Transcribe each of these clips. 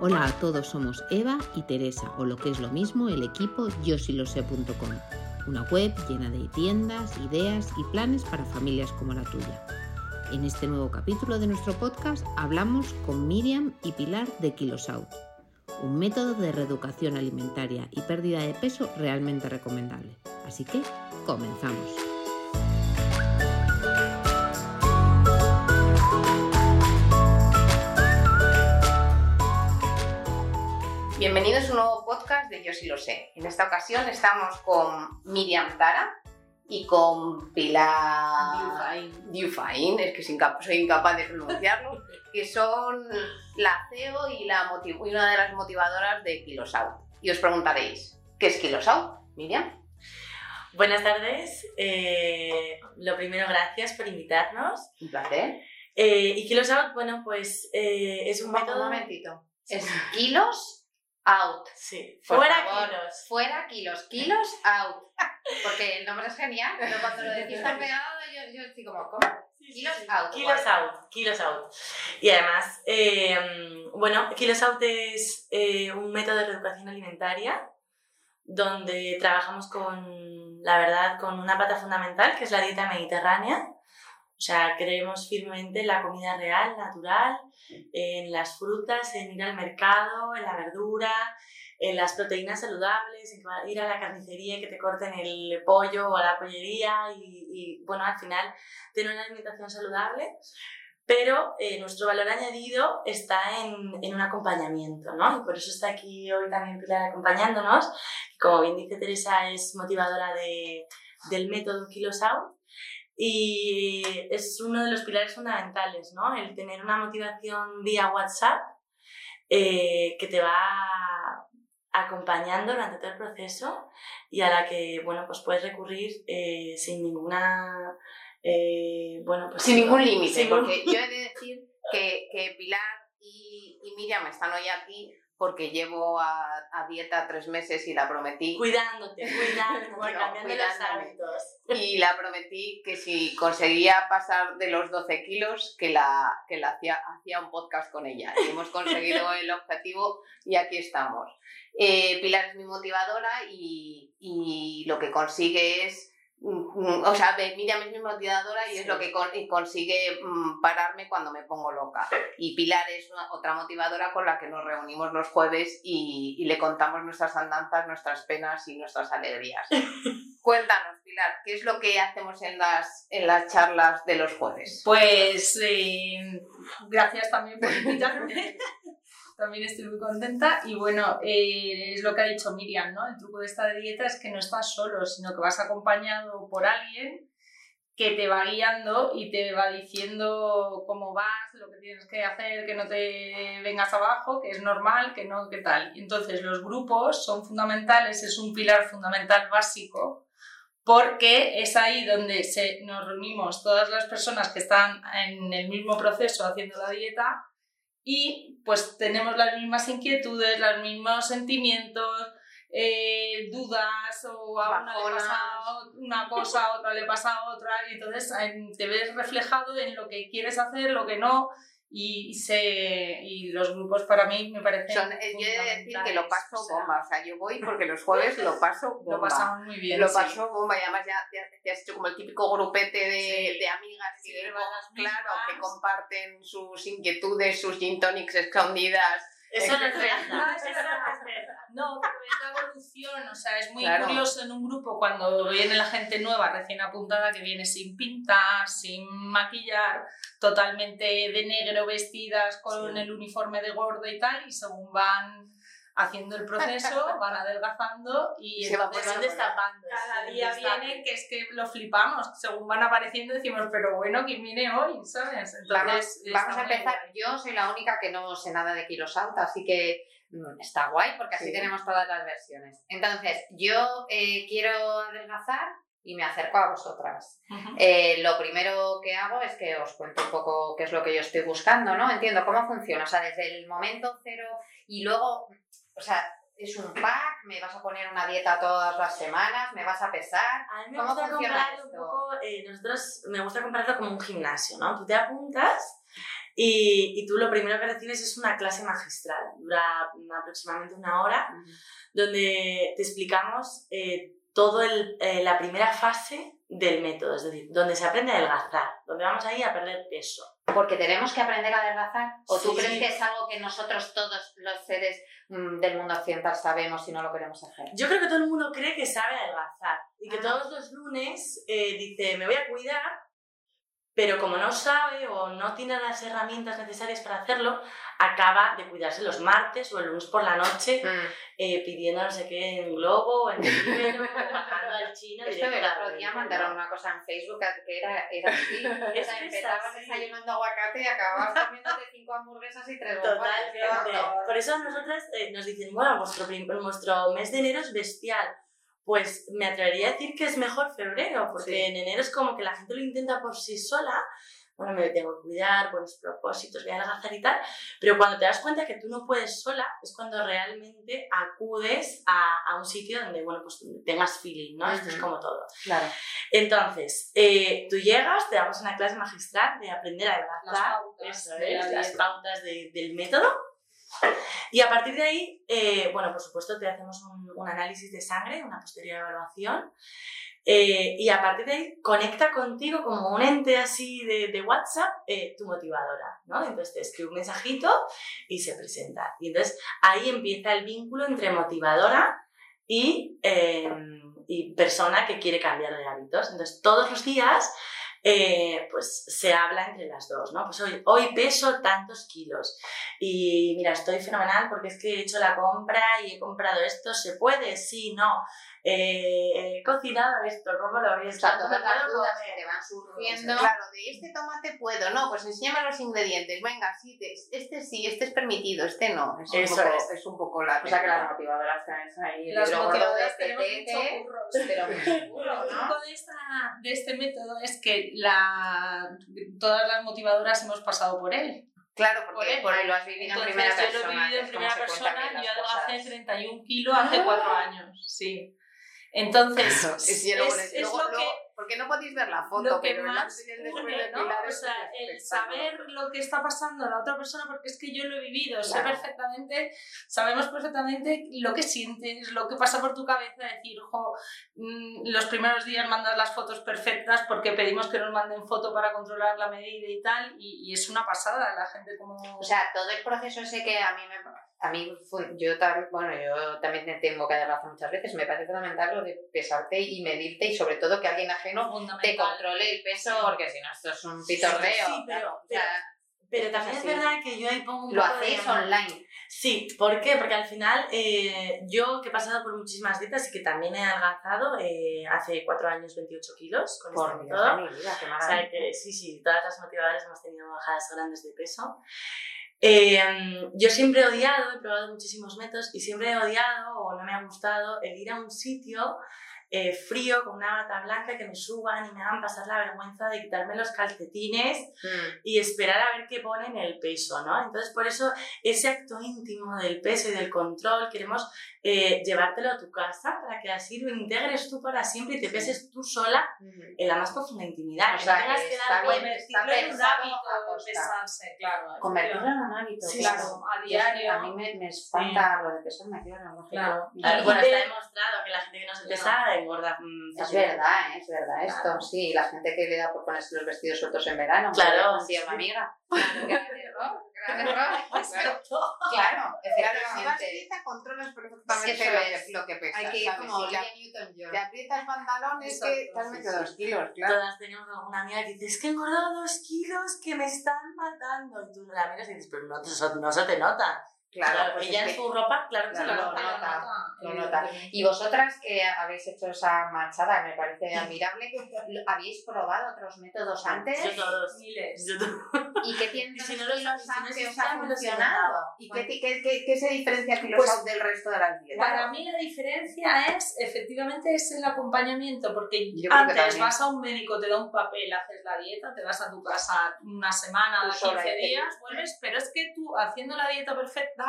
Hola a todos, somos Eva y Teresa, o lo que es lo mismo, el equipo yosilosé.com, una web llena de tiendas, ideas y planes para familias como la tuya. En este nuevo capítulo de nuestro podcast hablamos con Miriam y Pilar de Kilosout, un método de reeducación alimentaria y pérdida de peso realmente recomendable. Así que, comenzamos. Bienvenidos a un nuevo podcast de Yo sí lo sé. En esta ocasión estamos con Miriam Tara y con Pilar Dufain, es que soy incapaz de pronunciarlo, que son la CEO y, la una de las motivadoras de Kilosout. Y os preguntaréis, ¿qué es Kilosout, Miriam? Buenas tardes. Eh, lo primero, gracias por invitarnos. Un placer. Eh, y Kilosout, bueno, pues eh, es un método... Un momentito. Es kilos out. Sí. fuera kilos. Fuera kilos. Kilos out. Porque el nombre es genial, pero cuando lo decís tan pegado, yo, yo estoy como, ¿cómo? kilos out. Kilos out. Kilos out. Y además, eh, bueno, Kilos out es eh, un método de reeducación alimentaria donde trabajamos con, la verdad, con una pata fundamental que es la dieta mediterránea o sea, creemos firmemente en la comida real, natural, en las frutas, en ir al mercado, en la verdura, en las proteínas saludables, en ir a la carnicería y que te corten el pollo o la pollería y, bueno, al final tener una alimentación saludable. Pero eh, nuestro valor añadido está en, en, un acompañamiento, ¿no? Y por eso está aquí hoy también Pilar acompañándonos. Como bien dice Teresa, es motivadora de, del método Kilos Out y es uno de los pilares fundamentales, ¿no? El tener una motivación vía WhatsApp eh, que te va acompañando durante todo el proceso y a la que, bueno, pues puedes recurrir eh, sin ninguna... Eh, bueno, pues sin ningún límite, porque yo he de decir que, que Pilar y, y Miriam están hoy aquí porque llevo a, dieta tres meses y la prometí. Cuidándote, cuidándote, cambiando los hábitos. Y la prometí que si conseguía pasar de los 12 kilos, que la, que la hacía, hacía un podcast con ella. Y hemos conseguido el objetivo y aquí estamos. Eh, Pilar es mi motivadora y, y lo que consigue es o sea, Miriam es mi motivadora y es lo que consigue mm, pararme cuando me pongo loca. Y Pilar es otra motivadora con la que nos reunimos los jueves y, le contamos nuestras andanzas, nuestras penas y nuestras alegrías. Cuéntanos, Pilar, ¿qué es lo que hacemos en las, en las charlas de los jueves? Pues eh, gracias también por invitarme también estoy muy contenta. Y bueno, eh, es lo que ha dicho Miriam, ¿no? El truco de esta dieta es que no estás solo, sino que vas acompañado por alguien que te va guiando y te va diciendo cómo vas, lo que tienes que hacer, que no te vengas abajo, que es normal, que no, que tal. Entonces los grupos son fundamentales, es un pilar fundamental básico porque es ahí donde nos reunimos todas las personas que están en el mismo proceso haciendo la dieta y pues tenemos las mismas inquietudes, los mismos sentimientos, eh, dudas o a una le pasa una cosa, a otra le pasa a otra y entonces te ves reflejado en lo que quieres hacer, lo que no y, se, y los grupos para mí me parecen. Son, yo he de decir que lo paso bomba, o sea, yo voy porque los jueves lo paso bomba. Lo pasamos muy bien. Lo paso bomba y además ya te, has hecho como el típico grupete de, de amigas que, claro, que comparten sus inquietudes, sus gin tonics escondidas eso no es verdad. No, pero es la evolución, o sea, es muy curioso en un grupo cuando viene la gente nueva, recién apuntada, que viene sin pintar, sin maquillar, totalmente de negro vestidas con el uniforme de gordo y tal, y según van haciendo el proceso, van adelgazando y se van destapando. Cada día vienen que es que lo flipamos, según van apareciendo decimos, pero bueno, ¿quién viene hoy? ¿Sabes? Entonces, vamos, a empezar. Yo soy la única que no sé nada de Kilosout, así que mm, está guay porque así tenemos todas las versiones. Entonces, yo eh, quiero adelgazar y me acerco a vosotras. Eh, lo primero que hago es que os cuento un poco qué es lo que yo estoy buscando, ¿no? Entiendo cómo funciona, o sea, desde el momento cero y luego o sea, es un pack? ¿Me vas a poner una dieta todas las semanas? ¿Me vas a pesar? A mí me ¿Cómo gusta funciona compararlo un poco, eh, nosotros me gusta compararlo como un gimnasio, ¿no? Tú te apuntas y, y tú lo primero que recibes es una clase magistral, dura aproximadamente una hora, donde te explicamos eh, todo el, eh, la primera fase del método, es decir, donde se aprende a adelgazar, donde vamos ahí a perder peso. Porque tenemos que aprender a adelgazar. ¿O tú Sí. crees que es algo que nosotros todos los seres mm, del mundo occidental sabemos y no lo queremos hacer? Yo creo que todo el mundo cree que sabe adelgazar y que Ah. todos los lunes eh, dice, me voy a cuidar, pero como no sabe o no tiene las herramientas necesarias para hacerlo, acaba de cuidarse los martes o el lunes por la noche eh, pidiendo no sé qué en Globo, o en bajando al chino. Esto directo otro día mandaron una cosa en Facebook que era, era así. O Es sea, empezabas desayunando aguacate y acababas comiéndote cinco hamburguesas y tres. Totalmente. Por eso nosotras eh, nos dicen, bueno, vuestro, vuestro mes de enero es bestial. Pues me atrevería a decir que es mejor febrero, porque Sí. en enero es como que la gente lo intenta por sí sola. Bueno, me tengo que cuidar, buenos propósitos, voy a adelgazar y tal. Pero cuando te das cuenta que tú no puedes sola, es cuando realmente acudes a, a un sitio donde, bueno, pues tengas feeling, ¿no? Esto es como todo. Claro. Entonces, eh, tú llegas, te damos una clase magistral de aprender a Las adelgazar. pautas Eso de es, la las pautas de- del método. Y a partir de ahí, eh, bueno, por supuesto, te hacemos un, análisis de sangre, una posterior evaluación. eh, y a partir de ahí, conecta contigo como un ente así de, WhatsApp, eh, tu motivadora, ¿no? Entonces te escribe un mensajito y se presenta. Y entonces ahí empieza el vínculo entre motivadora y persona que quiere cambiar de hábitos. Entonces todos los días eh, pues se habla entre las dos, ¿no? Pues hoy, hoy peso tantos kilos y mira, estoy fenomenal porque es que he hecho la compra y he comprado esto, ¿se puede? Sí, no. Eh, he cocinado esto, ¿cómo lo ves? O sea, ¿Cuánto todas las dudas que te van surgiendo. Claro, de este tomate puedo, no, pues enséñame los ingredientes, venga, sí, te- este sí, este es permitido, este no. Es un, Eso poco, es. es un poco la O sea que las motivadoras tenéis ahí el Las motivadoras tenemos PTT, mucho curro. pero mucho curro, El ¿no? truco de, esta, de este método es que la, todas las motivadoras hemos pasado por él. Claro, Por porque él. por ahí lo has vivido en Entonces, primera yo persona. lo he vivido en primera persona yo adelgacé cosas. 31 kilos hace 4 años, sí. Entonces, Es, lo que... porque no podéis ver la foto, lo que pero más une, ¿no? O sea, el saber lo que está pasando a la otra persona, porque es que yo lo he vivido, sé perfectamente, sabemos perfectamente lo que sientes, lo que pasa por tu cabeza, decir, jo, mm, los primeros días mandas las fotos perfectas porque pedimos que nos manden foto para controlar la medida y tal, y, y es una pasada, la gente como... O sea, todo el proceso ese que a mí me... A mí, yo, bueno, yo también te tengo que adelgazar muchas veces, me parece fundamental lo de pesarte y medirte y sobre todo que alguien ajeno te controle el peso, porque si no esto es un pitorreo. Sí, pero- claro. O sea, Pero también es así. verdad que yo ahí pongo un lo poco de- hacéis online. Sí, ¿por qué? Porque al final eh, yo que he pasado por muchísimas dietas y que también he adelgazado eh, hace cuatro años 28 kilos con Por este Dios de mi vida, qué O maravilla. sea que sí, sí, todas las motivadoras hemos tenido bajadas grandes de peso. Eh, yo siempre he odiado, he probado muchísimos métodos y siempre he odiado o no me ha gustado el ir a un sitio eh, frío con una bata blanca que me suban y me hagan pasar la vergüenza de quitarme los calcetines Mm. y esperar a ver qué ponen el peso, ¿no? Entonces, por eso, ese acto íntimo del peso y del control, queremos eh, llevártelo a tu casa para que así lo integres tú para siempre y te peses tú sola Mm. en la más profunda intimidad. O que sea, no tengas que que dar Convertirlo en un hábito, pesarse, claro. Convertirlo en un hábito, Sí, claro. claro, a Yo que diario. A mí me, me espanta lo de pesarme, claro. Claro. Y Bueno, está demostrado que la gente que no se pesa engorda mm, Es verdad, ¿eh? es verdad esto, Claro. sí. La gente que le da por ponerse los vestidos sueltos en verano. Claro, Sí, sí. una amiga. Claro, error, gran error. Claro, claro, Claro, si vas efectivamente. dieta, controlas perfectamente Eso lo es. que, lo que pesas. Hay que ir ¿sabes? como Si Newton-John. te aprietas pantalones Exacto, que te has sí, metido sí. dos kilos, claro. Todas tenemos alguna amiga que dice, es que he engordado dos kilos que me están matando. Y tú la miras y dices, pero no, te- no se te nota. Claro, pues ella es en que su ropa, claro que se Claro, lo lo nota. nota. lo nota. evidentemente. Y vosotras que habéis hecho esa machada, me parece admirable, ¿lo- ¿habéis probado otros métodos antes? Yo todos. Miles. Yo ¿Y qué tienen si no los- kilos si no que os ha los funcionado? ¿Y qué, qué, qué, qué se diferencia Pues- del resto de las dietas? Para mí la diferencia es, efectivamente, es el acompañamiento, porque Yo antes vas a un médico, te da un papel, haces la dieta, te vas a tu casa una semana, Tú sola 15 y te días, vuelves, pero es que tú haciendo la dieta perfecta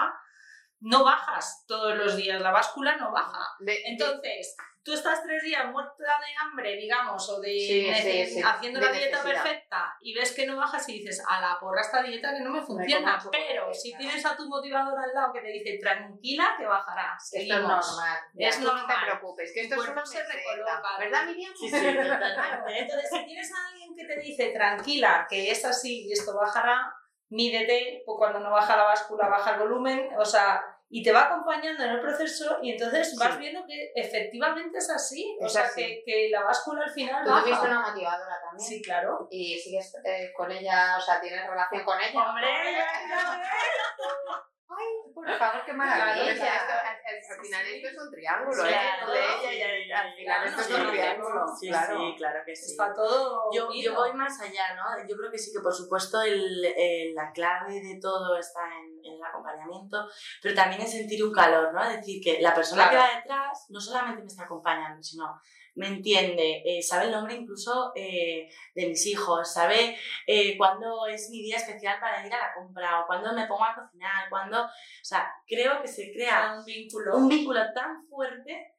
no bajas todos los días, la báscula no baja. Entonces, tú estás tres días muerta de hambre, digamos, o de Sí, sí, sí, haciendo de la dieta perfecta y ves que no bajas y dices, a la porra esta dieta que no me funciona. como Pero si tienes a tu motivador al lado que te dice, tranquila, que bajarás. Esto es normal. Es Tú no te normal. preocupes, que esto una se recoloca. ¿Verdad, Miriam? Sí, sí, totalmente. Entonces, si tienes a alguien que te dice, tranquila, que es así y esto bajará, mídete, pues cuando no baja la báscula, baja el volumen, o sea, y te va acompañando en el proceso y entonces vas Sí. viendo que efectivamente es así, o Es sea, así. Que, que la báscula al final Tú tuviste una motivadora también. Sí, claro. Y sigues eh, con ella, o sea, tienes relación con ella. Hombre, Ay, por favor, qué maravilla. esto- al, al- al final esto es un triángulo, ¿eh? Claro. Al- al final Claro, esto es un triángulo. Sí, claro. sí, claro que sí. Todo. Yo, yo voy más allá, ¿no? Yo creo que sí que por supuesto el, el- la clave de todo está en, acompañamiento, pero también en sentir un calor, ¿no? Es decir, que la persona Claro. que va detrás no solamente me está acompañando, sino me entiende, eh, sabe el nombre incluso eh, de mis hijos, sabe eh, cuándo es mi día especial para ir a la compra o cuándo me pongo a cocinar, cuándo... O sea, creo que se crea un vínculo. un vínculo tan fuerte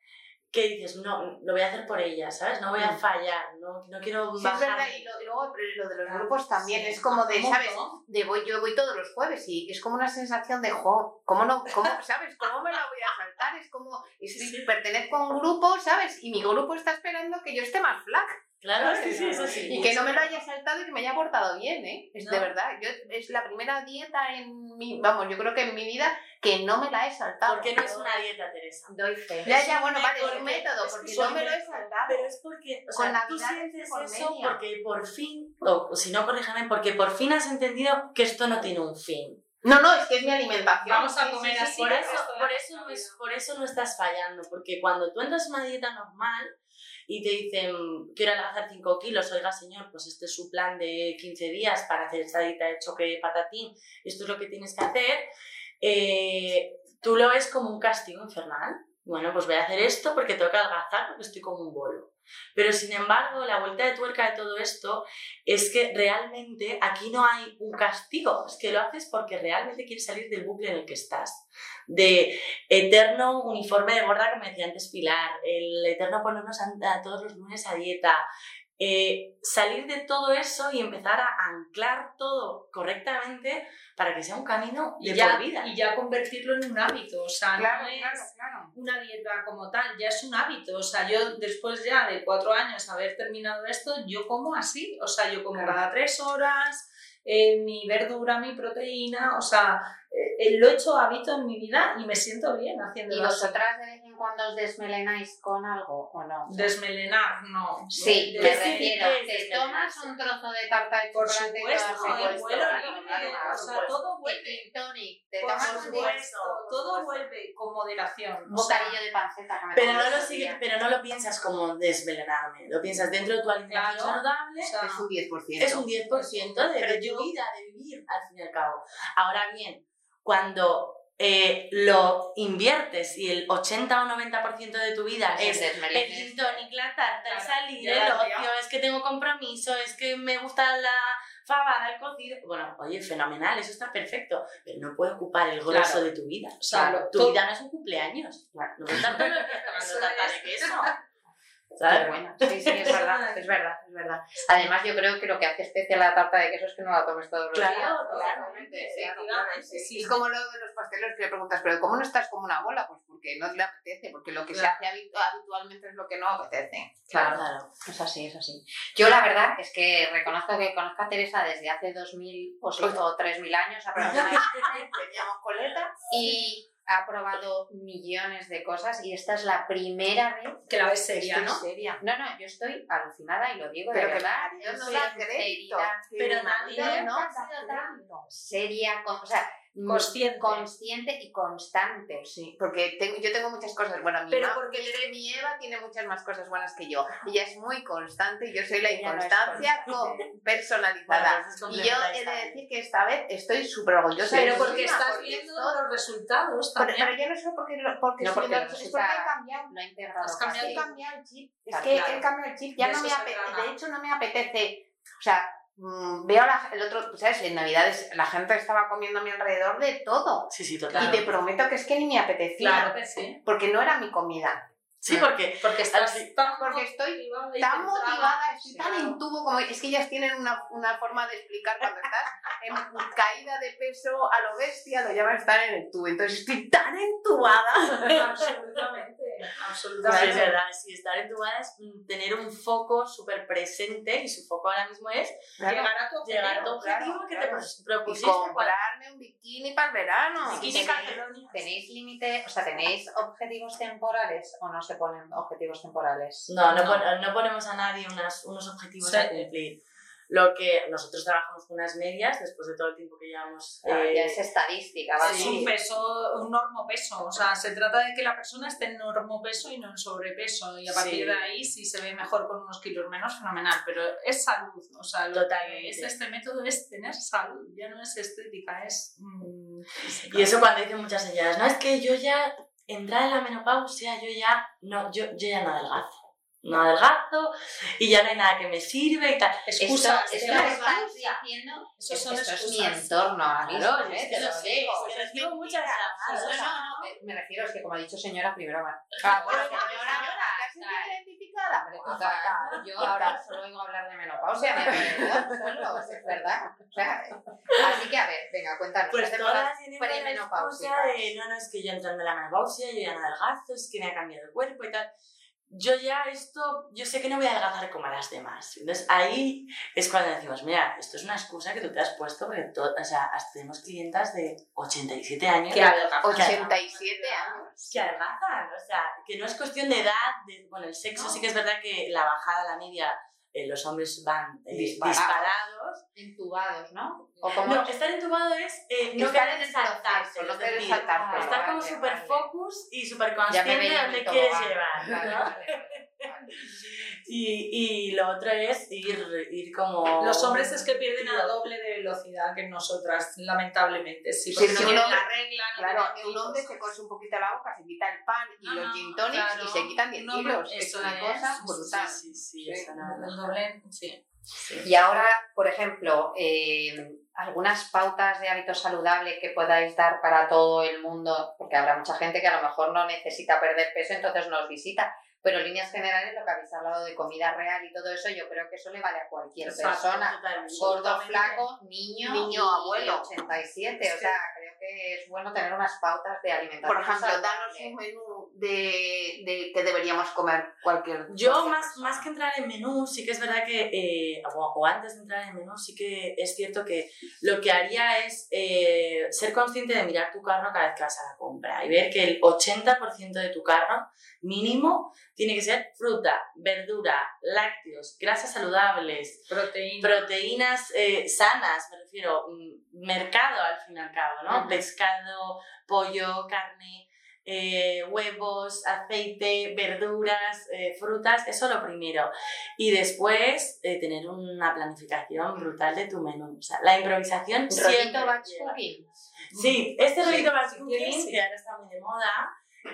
que dices, no, lo voy a hacer por ella, ¿sabes? No voy a Mm. fallar, no, no quiero Sí, es bajar. verdad, y, lo- y luego lo de los Claro, grupos también sí, es como de, ¿cómo ¿sabes? De voy, yo voy todos los jueves y es como una sensación de, jo, ¿cómo no? ¿Cómo, ¿Sabes? ¿Cómo me la voy a Es como, estoy, pertenezco a un grupo, ¿sabes? Y mi grupo está esperando que yo esté más flaca. Claro, sí, sí, eso sí. Y que no me lo haya saltado y que me haya portado bien, ¿eh? Es de verdad. Yo, es la primera dieta en mi, vamos, yo creo que en mi vida que no me la he saltado. Porque no es una dieta, Teresa. Doy fe. Ya, es ya, bueno, vale, es un método, es porque un no me lo he saltado. Pero es porque, o Con tú sientes por eso media. porque por fin, o, si no, corríjame, porque por fin has entendido que esto no tiene un fin. No, no, es que es mi alimentación. Vamos a comer sí, sí, así. Por eso, por, eso por eso no estás fallando, porque cuando tú entras en una dieta normal y te dicen, quiero adelgazar 5 kilos, oiga señor, pues este es su plan de 15 días para hacer esta dieta de choque patatín, esto es lo que tienes que hacer, eh, tú lo ves como un castigo infernal. Bueno, pues voy a hacer esto porque tengo que adelgazar porque estoy como un bolo. Pero sin embargo, la vuelta de tuerca de todo esto es que realmente aquí no hay un castigo, es que lo haces porque realmente quieres salir del bucle en el que estás. De eterno uniforme de gorda, como decía antes Pilar, el eterno ponernos a todos los lunes a dieta, eh, salir de todo eso y empezar a anclar todo correctamente para que sea un camino de y ya, por vida. y ya convertirlo en un hábito, o sea, Claro, no es claro, claro. una dieta como tal, ya es un hábito, o sea, yo después ya de cuatro años haber terminado esto, yo como así, o sea, yo como cada tres horas, eh, mi verdura, mi proteína, o sea, eh, eh, lo he hecho hábito en mi vida y me siento bien ¿Y haciéndolo así. vosotras de vez en cuando os desmelenáis con algo o no? Desmelenar, no. Sí, De- me sí, refiero. Te tomas un trozo de tarta de Por chocolate y supuesto, todo el vuelo libre, o por sea, supuesto. todo Y vuelve. tonic, te Por tomas un supuesto, por todo vuelve con moderación. un bocadillo de panceta que me Pero no, lo sigue- pero no lo piensas como desvelenarme, lo piensas dentro de tu alimentación Claro. saludable, o sea, Es un 10%. es un 10% de, Pero de vida, de vivir al fin y al cabo. Ahora bien, cuando eh, lo inviertes y el 80 o 90% de tu vida Sí, es el gin tonic, la tarta, el Claro, salir, el ocio, es que tengo compromiso, es que me gusta la fabada, el cocido. Bueno, oye, fenomenal, eso está perfecto, pero no puede ocupar el grueso Claro. de tu vida. O sea, lo- tu todo- vida no es un cumpleaños. No estar todos los días tomando ¿Sabes? bueno. Sí, sí, es verdad, es verdad, es verdad. Además, yo creo que lo que hace especial la tarta de queso es que no la tomes todos los días. Totalmente, claro, sí. sí. Es como lo de los pastelos que le preguntas, pero ¿cómo no estás como una bola? Pues porque no le apetece, porque lo que se hace habitu- habitualmente es lo que no apetece. Claro. Claro. Es así, es así. Yo la verdad es que reconozco que conozco a Teresa desde hace 2000 o, sí, o 3000 años aproximadamente Teníamos coleta. y ha probado millones de cosas y esta es la primera vez que la ves seria, ¿no? seria. No, no, yo estoy alucinada y lo digo Pero de verdad. Dios no sinceridad. Pero nadie- No, no, ha sido tanto. Seria, con- o sea, Consciente. consciente y constante. Sí, porque tengo- yo tengo muchas cosas. Bueno, mi, Pero porque mi- mi Eva tiene muchas más cosas buenas que yo. Ella es muy constante y yo soy la no es inconstancia personalizada. Bueno, es y yo he de decir que esta vez estoy súper orgullosa. de Pero porque estás porque viendo esto- los resultados Pero, también. pero yo no sé por qué, porque No, porque es resulta- porque he cambiado. Lo ha integrado. Has cambiado He cambiado el chip. Es que claro. he cambiado el chip. Ya De no me apetece. De hecho, no me apetece. O sea, veo a la- el otro, ¿sabes? En Navidades la gente estaba comiendo a mi alrededor de todo. Sí, sí, Y total. te prometo que es que ni me apetecía. Claro que sí. Porque no era mi comida. Sí, porque Porque estás tan Porque estoy motivada y tan motivada, estoy tan en tubo como es que ellas tienen una, una forma de explicar cuando estás en caída de peso a lo bestia, lo llaman estar en el tubo. Entonces estoy tan entubada. Absolutamente, Absolutamente. es verdad, sí, estar entubada es mm, tener un foco súper presente y su foco ahora mismo es Llegar a tu llegar a tu objetivo. objetivo claro, que claro. te Y propusiste cuando- comprarme un bikini para el verano. Bikini tenéis-. ¿Tenéis límite, o sea, tenéis objetivos temporales o no se ponen objetivos temporales? No, no, No. pon- no ponemos a nadie unas- unos objetivos Sí. a cumplir. Lo que nosotros trabajamos con unas medias después de todo el tiempo que llevamos. Ah, eh, ya es estadística, ¿vale? Es un peso, un normopeso. O sea, se trata de que la persona esté en normopeso y no en sobrepeso. Y a partir Sí. de ahí, si se ve mejor con unos kilos menos, fenomenal. Pero es salud. O sea, lo Totalmente. que es este método es tener salud. Ya no es estética, es. mm. Y eso cuando dicen muchas señoras, no, es que yo ya, entrada en la menopausia, yo ya, no, yo, yo ya no adelgazo. No adelgazo y ya no hay nada que me sirve y tal. Excusas. esto, ¿qué esto más que da? estás diciendo, Esos es- son esto es mi entorno Claro, ¿eh? Te lo digo. recibo muchas No, llamadas. no, no, me- refiero, es que como ha dicho señora, primero va. Ah, bueno, señora, señora, ¿te has sentido identificada? Yo ahora solo oigo hablar de menopausia, me solo, es verdad. O sea, así que a ver, venga, cuéntanos. ¿qué Pues todas excusa de, no, no, es que yo entrando en la menopausia, yo ya no adelgazo, es que me ha cambiado el cuerpo y tal. Yo ya esto, yo sé que no voy a adelgazar como las demás. Entonces ahí es cuando decimos, mira, esto es una excusa que tú te has puesto porque to- o sea, tenemos clientas de 87 años Que adelgazan. 87 años. que adelgazan, o sea, que no es cuestión de edad, de, bueno, el sexo sí que es verdad que la bajada, la media, eh, los hombres van eh, Disparados. disparados. Entubados, ¿no? ¿O como No, estar entubado es eh, no Estar querer en el saltarse, proceso, no querer decir, saltarte. estar como Vale, súper vale. focus y súper consciente de dónde quieres tobogán. llevar. Vale, ¿no? Y, y lo otro es ir, ir como... Los hombres es que pierden a doble de velocidad que nosotras, lamentablemente. Sí, porque si no un tienen hombre- la regla, no Claro, un hombre se cose un poquito la boca, se quita el pan y los gin tonics claro. y se quitan 10 Un hombre- kilos. Es una es, cosa brutal. Sí, sí, sí, Sí, eso no- El doble, sí. sí. Y ahora, por ejemplo, eh, algunas pautas de hábitos saludables que podáis dar para todo el mundo, porque habrá mucha gente que a lo mejor no necesita perder peso, entonces nos visita. Pero en líneas generales, lo que habéis hablado de comida real y todo eso, yo creo que eso le vale a cualquier Exacto, persona. Gordo, flaco, niño, Niño, y abuelo. 87. O sea, que es bueno tener unas pautas de alimentación. Por ejemplo, danos saludable. un menú de, de que deberíamos comer cualquier Yo, cualquier más, persona. más que entrar en menú, sí que es verdad que, eh, o, o antes de entrar en menú, sí que es cierto que lo que haría es eh, ser consciente de mirar tu carro cada vez que vas a la compra y ver que el 80% de tu carro mínimo tiene que ser fruta, verdura, lácteos, grasas saludables, Proteína. proteínas eh, sanas, me refiero, mm, mercado al fin y al cabo, ¿no? Pescado, pollo, carne, eh, huevos, aceite, verduras, eh, frutas, eso lo primero. Y después eh, tener una planificación brutal de tu menú. O sea, la improvisación siempre batch cooking. Sí, este rollito batch cooking, que ahora está muy de moda,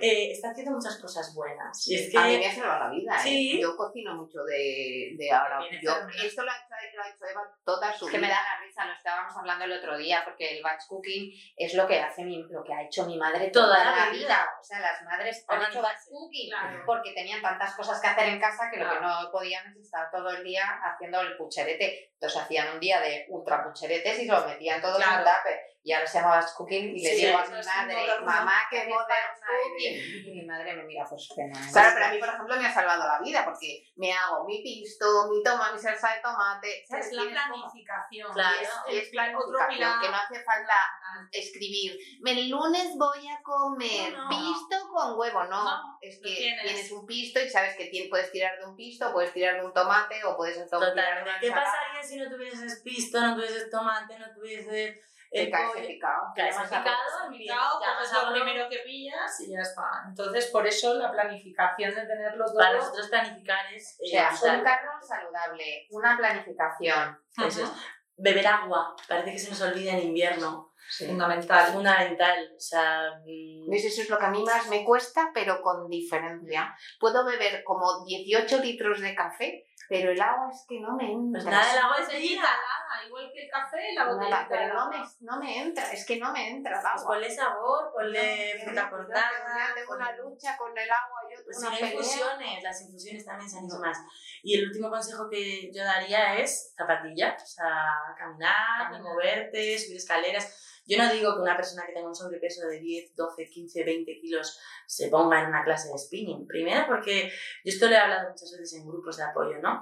eh, está haciendo muchas cosas buenas. Y es que A mí me ha salvado la vida, ¿eh? Yo cocino mucho de, de ahora. Yo, esto lo ha, hecho, lo ha hecho Eva toda su Es que me vida. da la risa, lo estábamos hablando el otro día, porque el batch cooking es lo que hace mi, lo que ha hecho mi madre toda, Toda la la vida. vida. O sea, las madres han hecho batch cooking Claro. porque tenían tantas cosas que hacer en casa que lo que no podían es estar todo el día haciendo el pucherete. Entonces hacían un día de ultra pucheretes y se lo metían Claro. en tupper. Y ahora se llama batch cooking y le Sí, digo a mi madre, mamá, que moderna cooking. Y mi madre me mira, pues fenomenal. Claro, pero a mí, por ejemplo, me ha salvado la vida porque me hago mi pisto, mi toma, mi salsa de tomate. ¿sabes? Es la planificación. Claro. Y es, otro planificación, pilar. que no hace falta escribir, el lunes voy a comer No, no. pisto con huevo, no. No, es que tienes. tienes. un pisto y sabes que puedes tirar de un pisto, puedes tirar de un tomate o puedes de Totalmente. ¿Qué pasaría si no tuvieses pisto, no tuvieses tomate, no tuvieses Te el caes picado. Caes en Llamas picado, picado, coges a lo primero que pillas y ya está. Entonces, por eso la planificación de tenerlo todo. Para nosotros planificar es O eh, sea, vital. un carro saludable, una planificación. Eso es. Beber agua, parece que se nos olvida en invierno. Fundamental. Fundamental. O sea, mm, ¿Ves? Eso es lo que a mí más me cuesta, pero con diferencia. Puedo beber como 18 litros de café, pero el agua es que no me entra. pues nada, el agua es helada, igual que el café, la Nada, botellita pero no me, no me entra, es que no me entra el Pues agua. ponle sabor, ponle No, fruta yo cortada. Tengo una lucha con el agua y otra Pues una infusiones, las infusiones también sanísimas. Y el último consejo que yo daría es zapatillas, o sea, caminar, Caminar. moverte, subir escaleras. Yo no digo que una persona que tenga un sobrepeso de 10, 12, 15, 20 kilos se ponga en una clase de spinning. Primero porque yo esto lo he hablado muchas veces en grupos de apoyo, ¿no?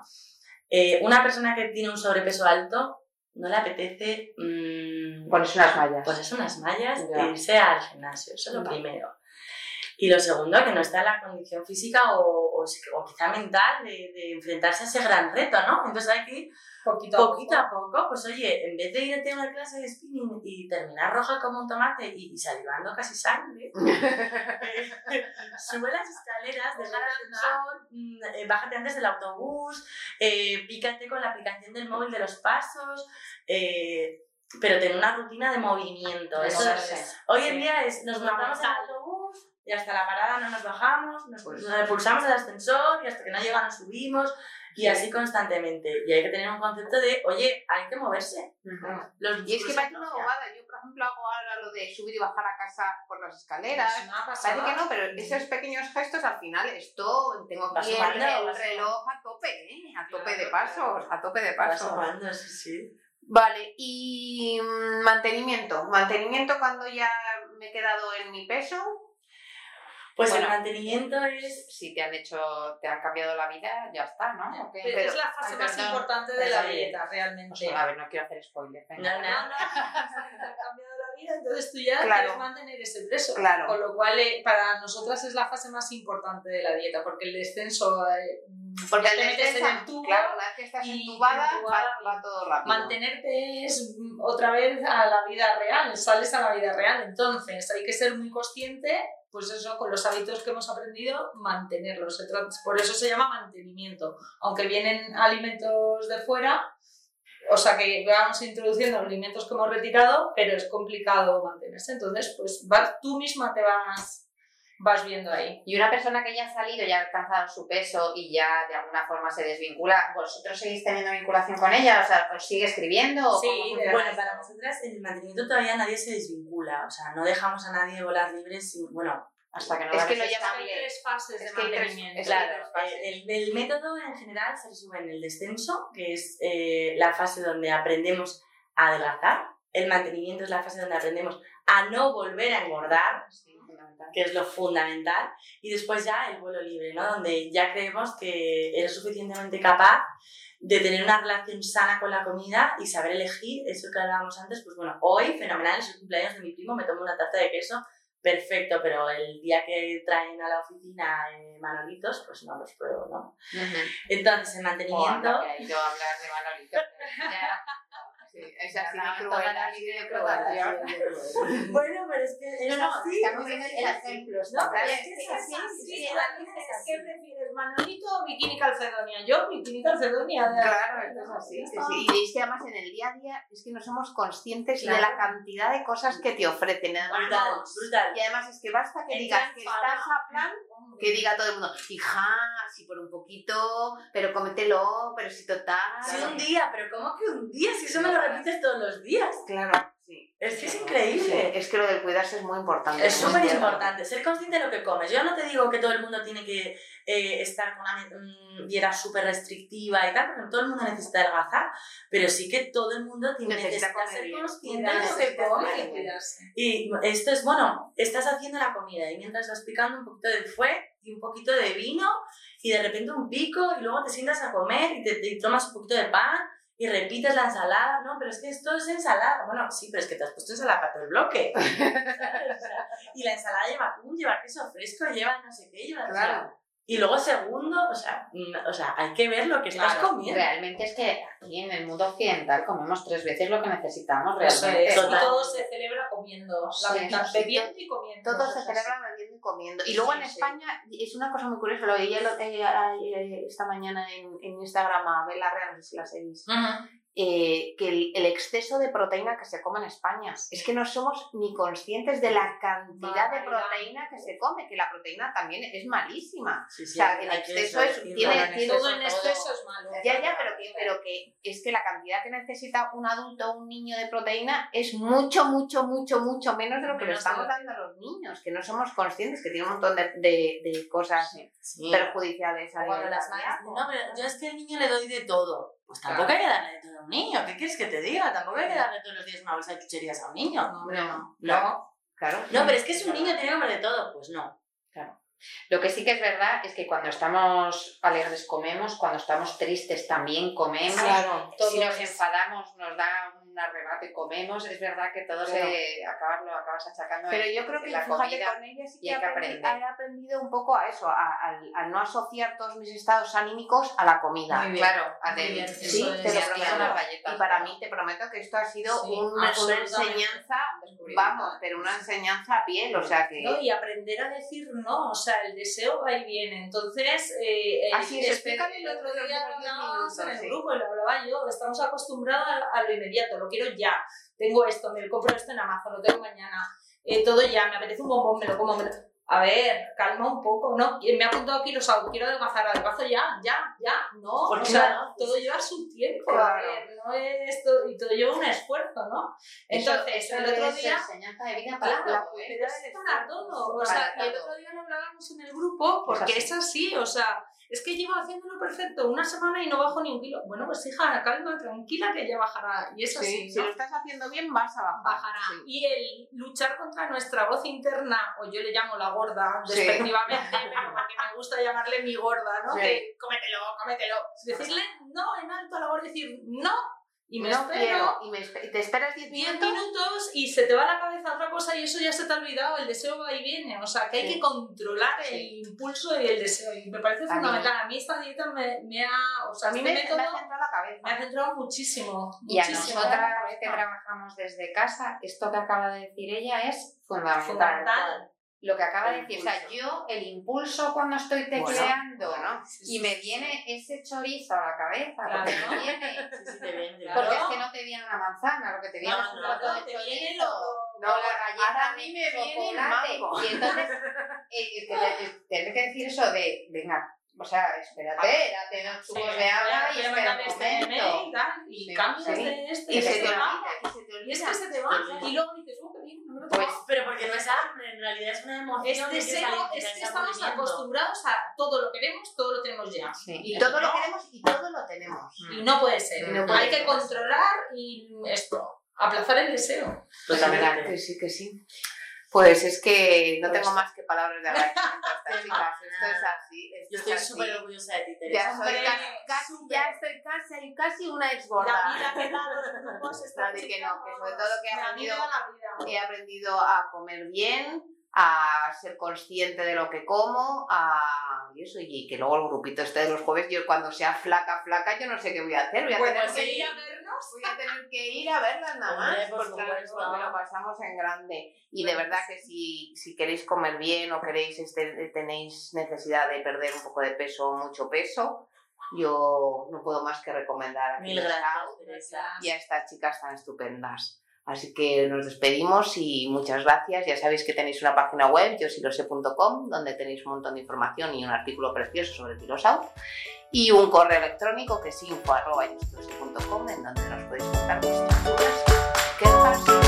Eh, una persona que tiene un sobrepeso alto no le apetece mm, Pones unas mallas. ponerse unas mallas Ya. e irse al gimnasio, eso es lo primero. Y lo segundo, que no está en la condición física o, o, quizá mental de, de enfrentarse a ese gran reto, ¿no? Entonces hay que ir Poquito a poquito a poco, pues oye, en vez de irte a una clase de spinning y terminar roja como un tomate y, y salivando casi sangre, sube las escaleras, deja el ascensor, mm, eh, bájate antes del autobús, eh, pícate con la aplicación del móvil de los pasos, eh, pero ten una rutina de movimiento. Eso moverse. es- hoy en Sí. día es, nos montamos en el autobús y hasta la parada no nos bajamos, nos Pues- nos pulsamos el ascensor y hasta que no llega nos subimos y así constantemente. Y hay que tener un concepto de, oye, hay que moverse. Los Y es que parece una bobada. Yo, por ejemplo, hago ahora lo de subir y bajar a casa por las escaleras. Es una pasada. Parece que no, pero esos pequeños gestos al final esto tengo Va aquí el, reloj a tope, ¿eh? a tope de pasos, a tope de pasos. sumando, sí, sí. Vale, y mm, mantenimiento. Mantenimiento cuando ya me he quedado en mi peso. Pues Bueno. el mantenimiento es... Si te han hecho, te han cambiado la vida, ya está, ¿no? ¿O qué? es la fase Ay, más perdón. importante de la dieta, realmente. A ver, no quiero hacer spoiler. venga. No, no. No, no, te ha cambiado la vida, entonces tú ya Claro. quieres mantener ese peso. Claro. Con lo cual, eh, para nosotras es la fase más importante de la dieta, porque el descenso, eh, Porque ya el te metes en descenso, el tubo, claro, una vez que estás y entubada, entubada, va, va todo rápido. mantenerte es mm, otra vez a la vida real, sales a la vida real. Entonces, hay que ser muy consciente, pues eso, con los hábitos que hemos aprendido, mantenerlos. Por eso se llama mantenimiento. Aunque vienen alimentos de fuera, o sea que vamos introduciendo alimentos que hemos retirado, pero es complicado mantenerse. Entonces, pues vas- tú misma te vas, vas viendo ahí. Y una persona que ya ha salido, ya ha alcanzado su peso y ya de alguna forma se desvincula, ¿vosotros seguís teniendo vinculación con ella? O sea, ¿os sigue escribiendo? o Sí, funciona Bueno, para nosotras en el mantenimiento todavía nadie se desvincula, o sea, no dejamos a nadie bolas libres sin, bueno, Hasta que no Es que lo llaman tres fases Es de tres- mantenimiento. es Claro, tres fases. eh, el, el método en general se resume en el descenso, que es eh, la fase donde aprendemos a adelgazar. El mantenimiento es la fase donde aprendemos a no volver a engordar, Sí, fundamental. que es lo fundamental. Y después ya el vuelo libre, ¿no? Donde ya creemos que eres suficientemente capaz de tener una relación sana con la comida y saber elegir eso que hablábamos antes. Pues bueno, hoy, fenomenal, es el cumpleaños de mi primo, me tomo una tarta de queso, perfecto, pero el día que traen a la oficina eh, manolitos, pues no los pruebo, ¿no? Entonces, el mantenimiento... que ha ido a hablar de Manolito. Sí, es así toda de la de. Bueno, pero es que es No, no, así. está muy bien el ejemplo. No, pero es que es así. Sí, es que la la vida vida es es así. ¿Qué prefieres, Manolito o bikini calcedonia? Yo, bikini calcedonia. Claro, esto es así. sí, sí. Y es que además en el día a día es que no somos conscientes de la cantidad de cosas que te ofrecen. Además, Brutal, no- brutal. Y además es que basta que digas que estás a plan, que diga todo el mundo, hija, si por un poquito, pero cómetelo, pero si total. Sí, un día, pero ¿cómo que un día? Si eso me lo repites todos los días. Claro, sí. Es que es Sí, increíble. Es que lo del cuidarse es muy importante. Es súper importante ser consciente de lo que comes. Yo no te digo que todo el mundo tiene que eh, estar con una mm, dieta súper restrictiva y tal, porque todo el mundo necesita adelgazar, pero sí que todo el mundo tiene Necesita necesita comer ser consciente de lo que come. y esto es, bueno, estás haciendo la comida y mientras vas picando un poquito de fuet y un poquito de vino y de repente un pico y luego te sientas a comer y te, te tomas un poquito de pan y repites la ensalada. No, pero es que esto es ensalada. Bueno, sí, pero es que te has puesto ensalada para todo el bloque. ¿Sabes? O sea, y la ensalada lleva atún, lleva queso fresco, lleva no sé qué, lleva... Claro. Y luego segundo, o sea, o sea, hay que ver lo que estás Claro, comiendo. Realmente es que aquí en el mundo occidental comemos tres veces lo que necesitamos Eso realmente. es. Y todo se celebra comiendo. Sí, lamentablemente, sí, bebiendo y comiendo. Todo se celebra bebiendo y comiendo. Y luego Sí, en sí. España es una cosa muy curiosa, lo veía eh, esta mañana en, en Instagram a Bella Real, no sé si la seguís. Ujú. Eh, que el, el exceso de proteína que se come en España. Es que no somos ni conscientes de la cantidad de proteína que se come, que la proteína también es malísima. Sí, O sí, sea, el exceso es- tiene- Todo en tiene- Todo en exceso es malo. Ya, ya, pero que, pero que es que la cantidad que necesita un adulto o un niño de proteína es mucho, mucho, mucho, mucho menos de lo que le estamos dando a los niños, que no somos conscientes, que tiene un montón de, de- de cosas Sí. perjudiciales a las madres no, pero yo es que al niño le doy de todo. Pues tampoco hay que darle de todo a un niño. ¿Qué quieres que te diga? Tampoco hay que darle todos los días una bolsa de chucherías a un niño. Hombre, no. Claro, claro. No, pero es que es un niño, tiene que comer de todo. Pues no. Lo que sí que es verdad es que cuando estamos alegres comemos, cuando estamos tristes también comemos. Claro. Si nos es- enfadamos nos da un arrebato y comemos. Es verdad que todo se acabas, lo acabas achacando Pero en- yo creo que la fíjate, comida. con ella sí que he aprendido un poco a eso, a, al- a no asociar todos mis estados anímicos a la comida. Muy bien. Claro, a Muy del- bien, Sí, te lo a galletas, Y para mí te prometo que esto ha sido Sí, un- una absolutamente. enseñanza, vamos, pero una enseñanza a piel, o sea que... ¿no? Y aprender a decir no, o sea, el deseo va y viene. Entonces, eh, Así es, espera, explícale el otro día hablábamos en el minutos, sí. grupo y lo hablaba yo, estamos acostumbrados a, a lo inmediato, lo quiero ya, tengo esto, me lo compro esto en Amazon, lo tengo mañana, eh, todo ya, me apetece un bombón, me lo como, me lo- A ver, calma un poco, ¿no? Me ha apuntado aquí los autos, quiero adelgazar, adelgazo ya, ya, ya, no. ¿Por O qué sea, no? todo lleva su tiempo, a Claro. ver, no es todo, y todo lleva un esfuerzo, ¿no? Entonces, eso el otro día... enseñanza de vida para Claro, ¿eh? pero es para todo. O sea, el otro día lo hablábamos en el grupo porque es así, o sea, es que llevo haciéndolo perfecto una semana y no bajo ni un kilo. Bueno, pues hija, calma, tranquila, que ya bajará. Y es así, Sí, si ¿no? lo estás haciendo bien, vas a bajar. Bajará. Sí. Y el luchar contra nuestra voz interna, o yo le llamo la gorda, Sí. despectivamente, pero porque me gusta llamarle mi gorda, ¿no? Que cómetelo, cómetelo. Decirle no en alto a la gorda, decir no, y me no espero. quiero, y, me y te esperas 10 10 minutos. minutos y se te va a la cabeza otra cosa y eso ya se te ha olvidado, el deseo va y viene, o sea que hay Sí. que controlar Sí. el impulso y el deseo y me parece A mí- fundamental, a mí esta dieta me, me ha, o sea, A mí este me, método me ha centrado la cabeza. me ha centrado muchísimo, Y a muchísimo. nosotras que trabajamos desde casa, esto que acaba de decir ella es fundamental. Fundamental. Lo que acaba de decir, o sea, yo el impulso cuando estoy tecleando bueno, y me viene ese chorizo a la cabeza, porque Claro. me viene, Sí, sí, te viene. Claro. porque es que no te viene una manzana, lo que te viene No, es un no, plato no, de viene chorizo. lo- No, la galleta a mí me viene el chocolate. mango. Y entonces, eh, eh, te- te- tienes que decir eso de, venga, o sea, espérate, date dos Sí, chubos de agua y espera un este momento. y tal, y Sí, cambias sí. de este Y y se se te va. olvida, y se te Y olvida. es que se te va. Y luego dices, oh, qué bien, no me lo Pues, tomado". Pero porque no es hambre, en realidad es una emoción. Es que quieres deseo, es es que estamos acostumbrados a todo lo queremos, todo lo tenemos ya. sí. Y todo lo queremos y todo lo tenemos. Y no puede ser. Y no puede Hay que controlar y esto, aplazar el deseo. Totalmente. Que sí, que sí. Pues es que no Pues tengo está. más que palabras de agradecimiento a estas chicas. Esto es así. Esto Yo es estoy súper orgullosa de ti, Ya Teresa. soy Hombre, casi, ya estoy casi, casi una ex La vida que da los grupos esta Así que no, que sobre todo que he aprendido-. He aprendido a comer bien, a ser consciente de lo que como, a y eso, y que luego el grupito este de los jueves, yo cuando sea flaca, flaca, yo no sé qué voy a hacer. Voy a, Bueno, tener, sí, que ir, a vernos. voy a tener que ir a verlas nada más, Hombre, por porque supuesto. luego lo pasamos en grande. Y de verdad que si, si queréis comer bien o queréis este, tenéis necesidad de perder un poco de peso o mucho peso, yo no puedo más que recomendar a Mil gracias, Teresa. y a estas chicas tan estupendas. Así que nos despedimos y muchas gracias. Ya sabéis que tenéis una página web, yosilose.com, donde tenéis un montón de información y un artículo precioso sobre Kilosaut. Y un correo electrónico que es info.yosilose.com, en donde nos podéis contar vuestras dudas, quejas